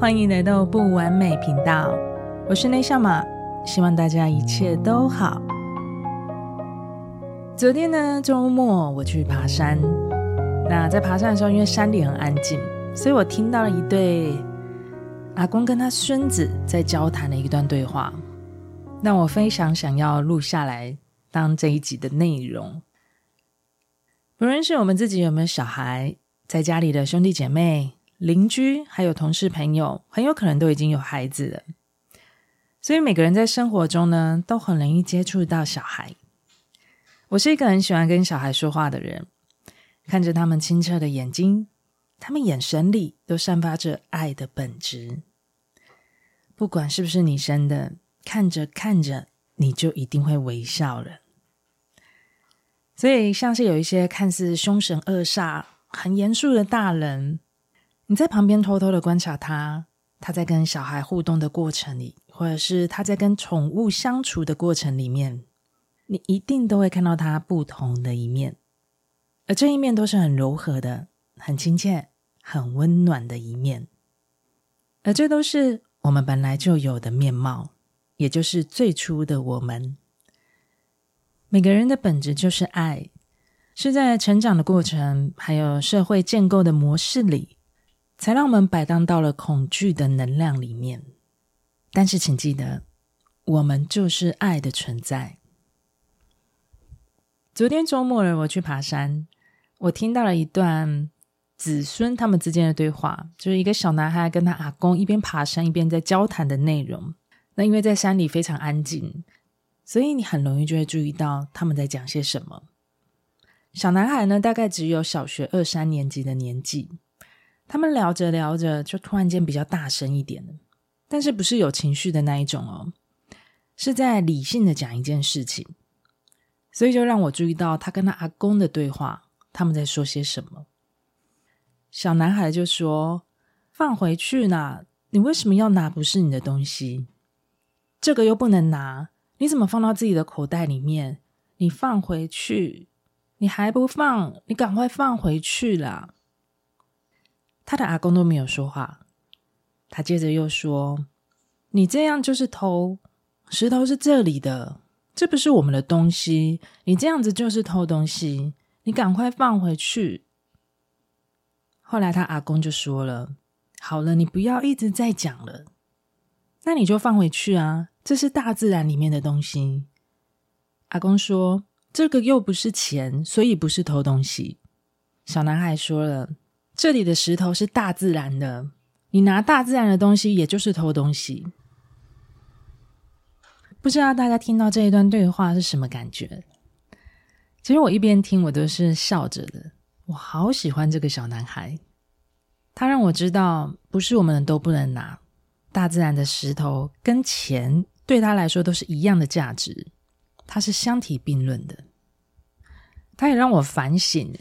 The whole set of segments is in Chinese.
欢迎来到不完美频道，我是内夏玛，希望大家一切都好。昨天呢，周末我去爬山，那在爬山的时候，因为山里很安静，所以我听到了一对阿公跟他孙子在交谈的一段对话，那我非常想要录下来当这一集的内容。不论是我们自己有没有小孩，在家里的兄弟姐妹、邻居，还有同事朋友，很有可能都已经有孩子了。所以每个人在生活中呢，都很容易接触到小孩。我是一个很喜欢跟小孩说话的人，看着他们清澈的眼睛，他们眼神里都散发着爱的本质。不管是不是你生的，看着看着，你就一定会微笑了。所以，像是有一些看似凶神恶煞、很严肃的大人，你在旁边偷偷的观察他，他在跟小孩互动的过程里，或者是他在跟宠物相处的过程里面，你一定都会看到他不同的一面，而这一面都是很柔和的、很亲切、很温暖的一面，而这都是我们本来就有的面貌，也就是最初的我们。每个人的本质就是爱，是在成长的过程，还有社会建构的模式里，才让我们摆荡到了恐惧的能量里面。但是，请记得，我们就是爱的存在。昨天周末了，我去爬山，我听到了一段子孙他们之间的对话，就是一个小男孩跟他阿公一边爬山一边在交谈的内容。那因为在山里非常安静。所以你很容易就会注意到他们在讲些什么。小男孩呢，大概只有小学二三年级的年纪。他们聊着聊着，就突然间比较大声一点了，但是不是有情绪的那一种哦，是在理性的讲一件事情。所以就让我注意到他跟他阿公的对话，他们在说些什么。小男孩就说：“放回去啦，你为什么要拿不是你的东西？这个又不能拿。”你怎么放到自己的口袋里面？你放回去，你还不放？你赶快放回去啦！他的阿公都没有说话。他接着又说：“你这样就是偷，石头是这里的，这不是我们的东西。你这样子就是偷东西，你赶快放回去。”后来他阿公就说了：“好了，你不要一直在讲了，那你就放回去啊。”这是大自然里面的东西。阿公说：“这个又不是钱，所以不是偷东西。”小男孩说了：“这里的石头是大自然的，你拿大自然的东西，也就是偷东西。”不知道大家听到这一段对话是什么感觉？其实我一边听，我都是笑着的。我好喜欢这个小男孩，他让我知道，不是我们都不能拿大自然的石头跟钱。对他来说都是一样的价值，它是相提并论的。他也让我反省，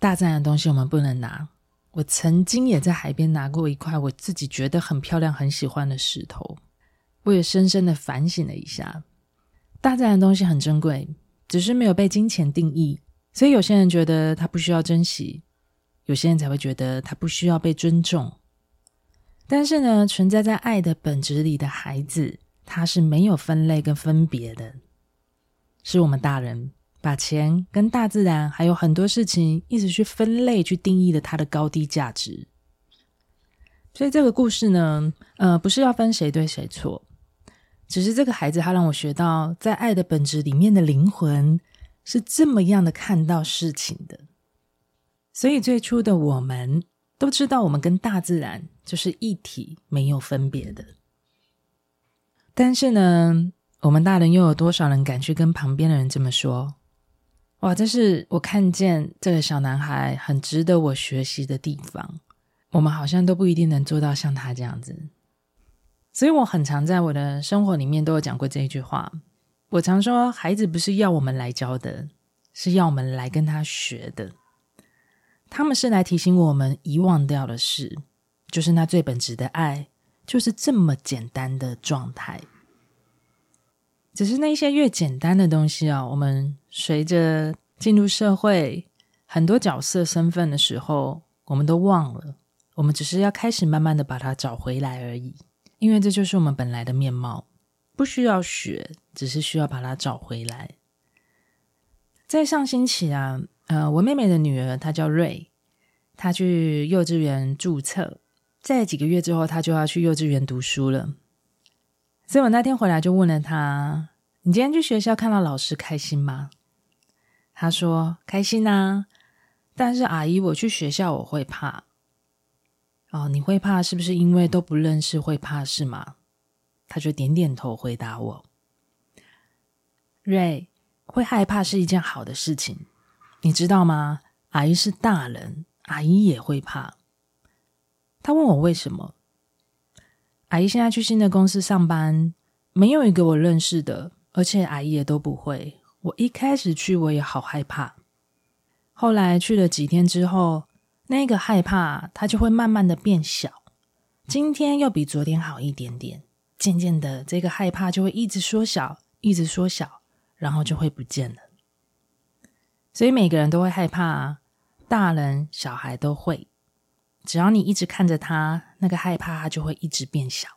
大自然的东西我们不能拿。我曾经也在海边拿过一块我自己觉得很漂亮、很喜欢的石头，我也深深的反省了一下。大自然的东西很珍贵，只是没有被金钱定义，所以有些人觉得它不需要珍惜，有些人才会觉得它不需要被尊重。但是呢，存在在爱的本质里的孩子。他是没有分类跟分别的，是我们大人把钱跟大自然还有很多事情一直去分类、去定义了它的高低价值。所以这个故事呢，呃，不是要分谁对谁错，只是这个孩子他让我学到，在爱的本质里面的灵魂是这么样的看到事情的。所以最初的我们都知道，我们跟大自然就是一体，没有分别的。但是呢，我们大人又有多少人敢去跟旁边的人这么说？哇，这是我看见这个小男孩很值得我学习的地方。我们好像都不一定能做到像他这样子，所以我很常在我的生活里面都有讲过这一句话。我常说，孩子不是要我们来教的，是要我们来跟他学的。他们是来提醒我们遗忘掉的事，就是那最本质的爱。就是这么简单的状态，只是那些越简单的东西啊，我们随着进入社会，很多角色身份的时候，我们都忘了，我们只是要开始慢慢的把它找回来而已，因为这就是我们本来的面貌，不需要学，只是需要把它找回来。在上星期啊，呃，我妹妹的女儿她叫瑞，她去幼稚园注册，在几个月之后，她就要去幼稚园读书了。所以我那天回来就问了他：“你今天去学校看到老师开心吗？”他说：“开心啊，但是阿姨，我去学校我会怕。”哦，你会怕是不是因为都不认识会怕是吗？他就点点头回答我。瑞，会害怕是一件好的事情，你知道吗？阿姨是大人，阿姨也会怕。他问我为什么？阿姨现在去新的公司上班，没有一个我认识的，而且阿姨也都不会。我一开始去我也好害怕，后来去了几天之后。那个害怕，它就会慢慢的变小。今天又比昨天好一点点，渐渐的，这个害怕就会一直缩小，一直缩小，然后就会不见了。所以每个人都会害怕，大人小孩都会。只要你一直看着他，那个害怕就会一直变小。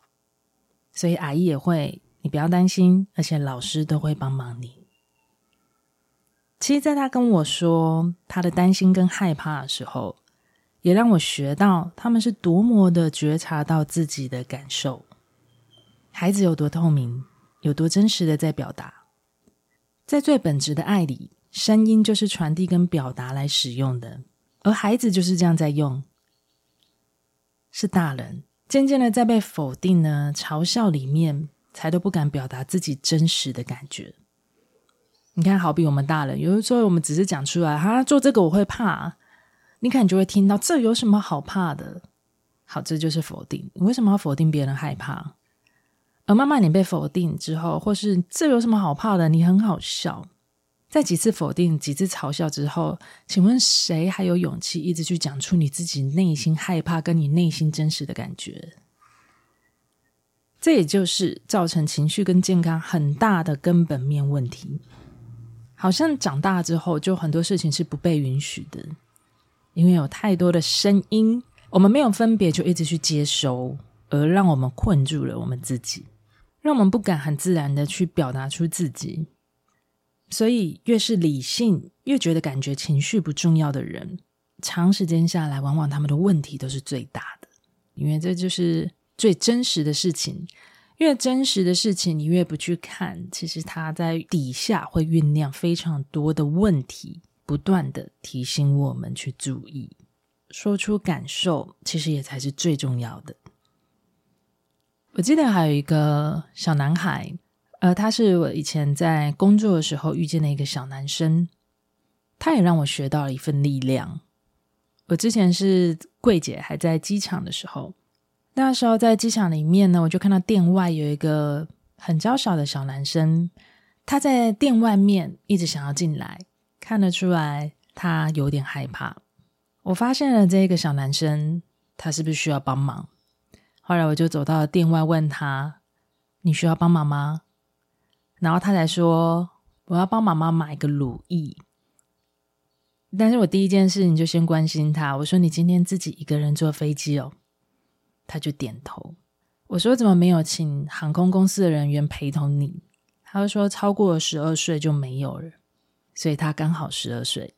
所以阿姨也会，你不要担心，而且老师都会帮忙你。其实，在他跟我说他的担心跟害怕的时候，也让我学到他们是多么的觉察到自己的感受，孩子有多透明，有多真实的在表达，在最本质的爱里，声音就是传递跟表达来使用的，而孩子就是这样在用。是大人渐渐的在被否定呢、嘲笑里面，才都不敢表达自己真实的感觉。你看，好比我们大人，有的时候我们只是讲出来，哈，做这个我会怕。你可能就会听到，这有什么好怕的？好，这就是否定。你为什么要否定别人害怕？而慢慢你被否定之后，或是这有什么好怕的？你很好笑。在几次否定、几次嘲笑之后，请问谁还有勇气一直去讲出你自己内心害怕跟你内心真实的感觉？这也就是造成情绪跟健康很大的根本面问题。好像长大之后，就很多事情是不被允许的。因为有太多的声音，我们没有分别就一直去接收，而让我们困住了我们自己，让我们不敢很自然的去表达出自己。所以，越是理性，越觉得感觉情绪不重要的人，长时间下来，往往他们的问题都是最大的。因为这就是最真实的事情，越真实的事情，你越不去看，其实它在底下会酝酿非常多的问题。不断的提醒我们去注意，说出感受，其实也才是最重要的。我记得还有一个小男孩，呃，他是我以前在工作的时候遇见的一个小男生，他也让我学到了一份力量。我之前是柜姐，还在机场的时候，那时候在机场里面呢，我就看到店外有一个很娇小的小男生，他在店外面一直想要进来。看得出来，他有点害怕。我发现了这个小男生，他是不是需要帮忙？后来我就走到店外，问他：“你需要帮忙吗？”然后他才说：“我要帮妈妈买个乳液。”但是我第一件事情就先关心他，我说：“你今天自己一个人坐飞机哦？”他就点头。我说：“怎么没有请航空公司的人员陪同你？”他就说：“超过十二岁就没有了。”所以他刚好十二岁，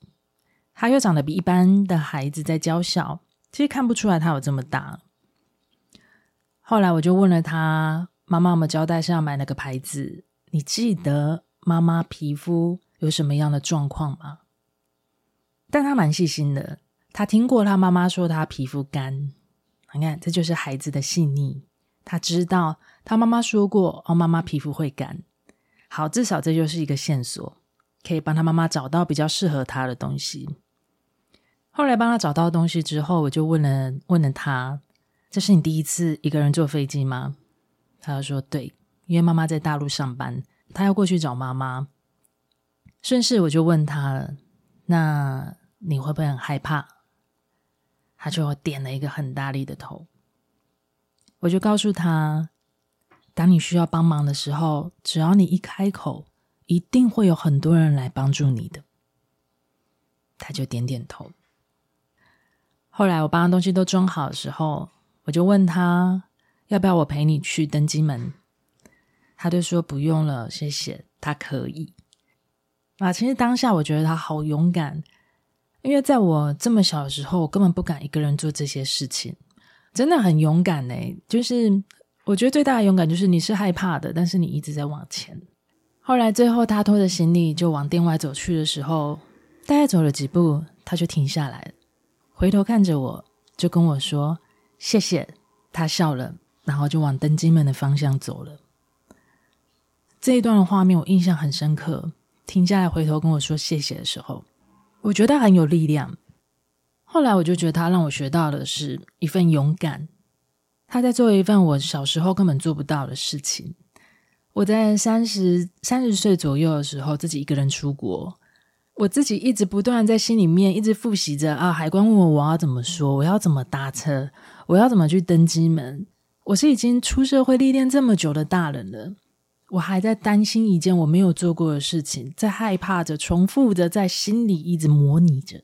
他又长得比一般的孩子在娇小，其实看不出来他有这么大。后来我就问了他：“妈妈，我们交代是要买那个牌子？你记得妈妈皮肤有什么样的状况吗？”但他蛮细心的，他听过他妈妈说他皮肤干。你看，这就是孩子的细腻。他知道他妈妈说过：“哦，妈妈皮肤会干。”好，至少这就是一个线索。可以帮他妈妈找到比较适合他的东西。后来帮他找到东西之后，我就问了问了他：“这是你第一次一个人坐飞机吗？”他就说：“对，因为妈妈在大陆上班，他要过去找妈妈。”顺势我就问他了：“那你会不会很害怕？”他就点了一个很大力的头。我就告诉他：“当你需要帮忙的时候，只要你一开口。”一定会有很多人来帮助你的。他就点点头。后来我把东西都装好的时候，我就问他要不要我陪你去登机门，他就说不用了，谢谢，他可以。啊，其实当下我觉得他好勇敢，因为在我这么小的时候，我根本不敢一个人做这些事情，真的很勇敢欸。就是我觉得最大的勇敢就是你是害怕的，但是你一直在往前。后来最后他拖着行李就往店外走去的时候，大概走了几步，他就停下来，回头看着我，就跟我说谢谢。他笑了，然后就往登机门的方向走了。这一段的画面我印象很深刻。停下来，回头跟我说谢谢的时候，我觉得很有力量。后来我就觉得他让我学到的是一份勇敢。他在做一份我小时候根本做不到的事情。我在三十三十岁左右的时候，自己一个人出国，我自己一直不断在心里面一直复习着啊，海关问我我要怎么说，我要怎么搭车，我要怎么去登机门。我是已经出社会历练这么久的大人了。我还在担心一件我没有做过的事情，在害怕着，重复着，在心里一直模拟着。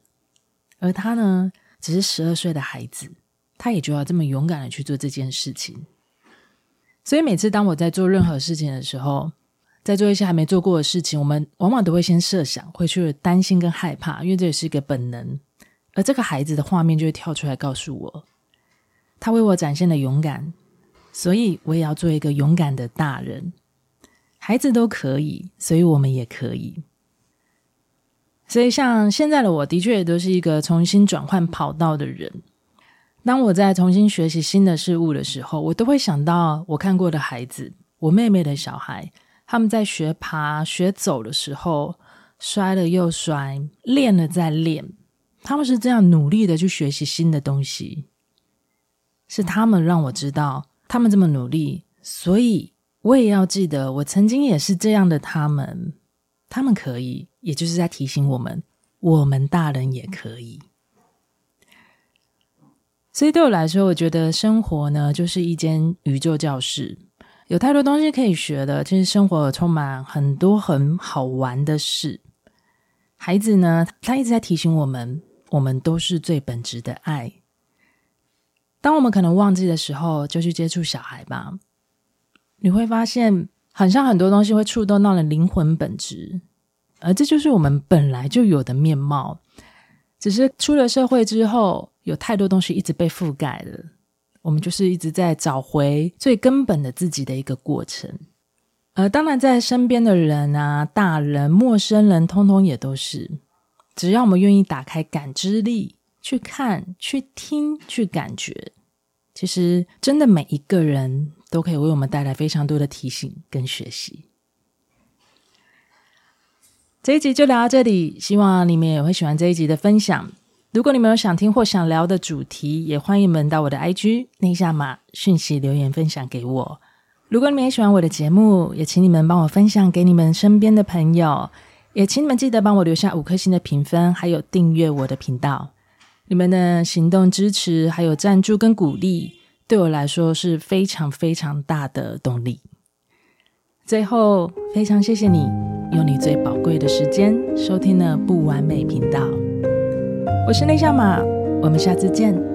而他呢，只是十二岁的孩子，他也就要这么勇敢的去做这件事情。所以每次当我在做任何事情的时候，在做一些还没做过的事情，我们往往都会先设想，会去担心跟害怕，因为这也是一个本能。而这个孩子的画面就会跳出来告诉我，他为我展现了勇敢，所以我也要做一个勇敢的大人。孩子都可以，所以我们也可以。所以，像现在的我，的确也都是一个重新转换跑道的人。当我在重新学习新的事物的时候，我都会想到我看过的孩子，我妹妹的小孩，他们在学爬、学走的时候，摔了又摔，练了再练，他们是这样努力的去学习新的东西。是他们让我知道，他们这么努力，所以。我也要记得，我曾经也是这样的。他们，他们可以，也就是在提醒我们，我们大人也可以。所以对我来说，我觉得生活呢，就是一间宇宙教室，有太多东西可以学的。其实生活充满很多很好玩的事。孩子呢，他一直在提醒我们，我们都是最本质的爱。当我们可能忘记的时候，就去接触小孩吧。你会发现，好像很多东西会触动到了灵魂本质，而这就是我们本来就有的面貌。只是出了社会之后，有太多东西一直被覆盖了，我们就是一直在找回最根本的自己的一个过程。而当然，在身边的人啊、大人、陌生人，通通也都是。只要我们愿意打开感知力，去看、去听、去感觉，其实真的每一个人。都可以为我们带来非常多的提醒跟学习。这一集就聊到这里，希望你们也会喜欢这一集的分享。如果你们有想听或想聊的主题，也欢迎你们到我的 IG 内夏玛讯息留言分享给我。如果你们也喜欢我的节目，也请你们帮我分享给你们身边的朋友，也请你们记得帮我留下五颗星的评分，还有订阅我的频道。你们的行动支持，还有赞助跟鼓励。对我来说是非常非常大的动力。最后，非常谢谢你用你最宝贵的时间收听了不完美频道。我是内向马，我们下次见。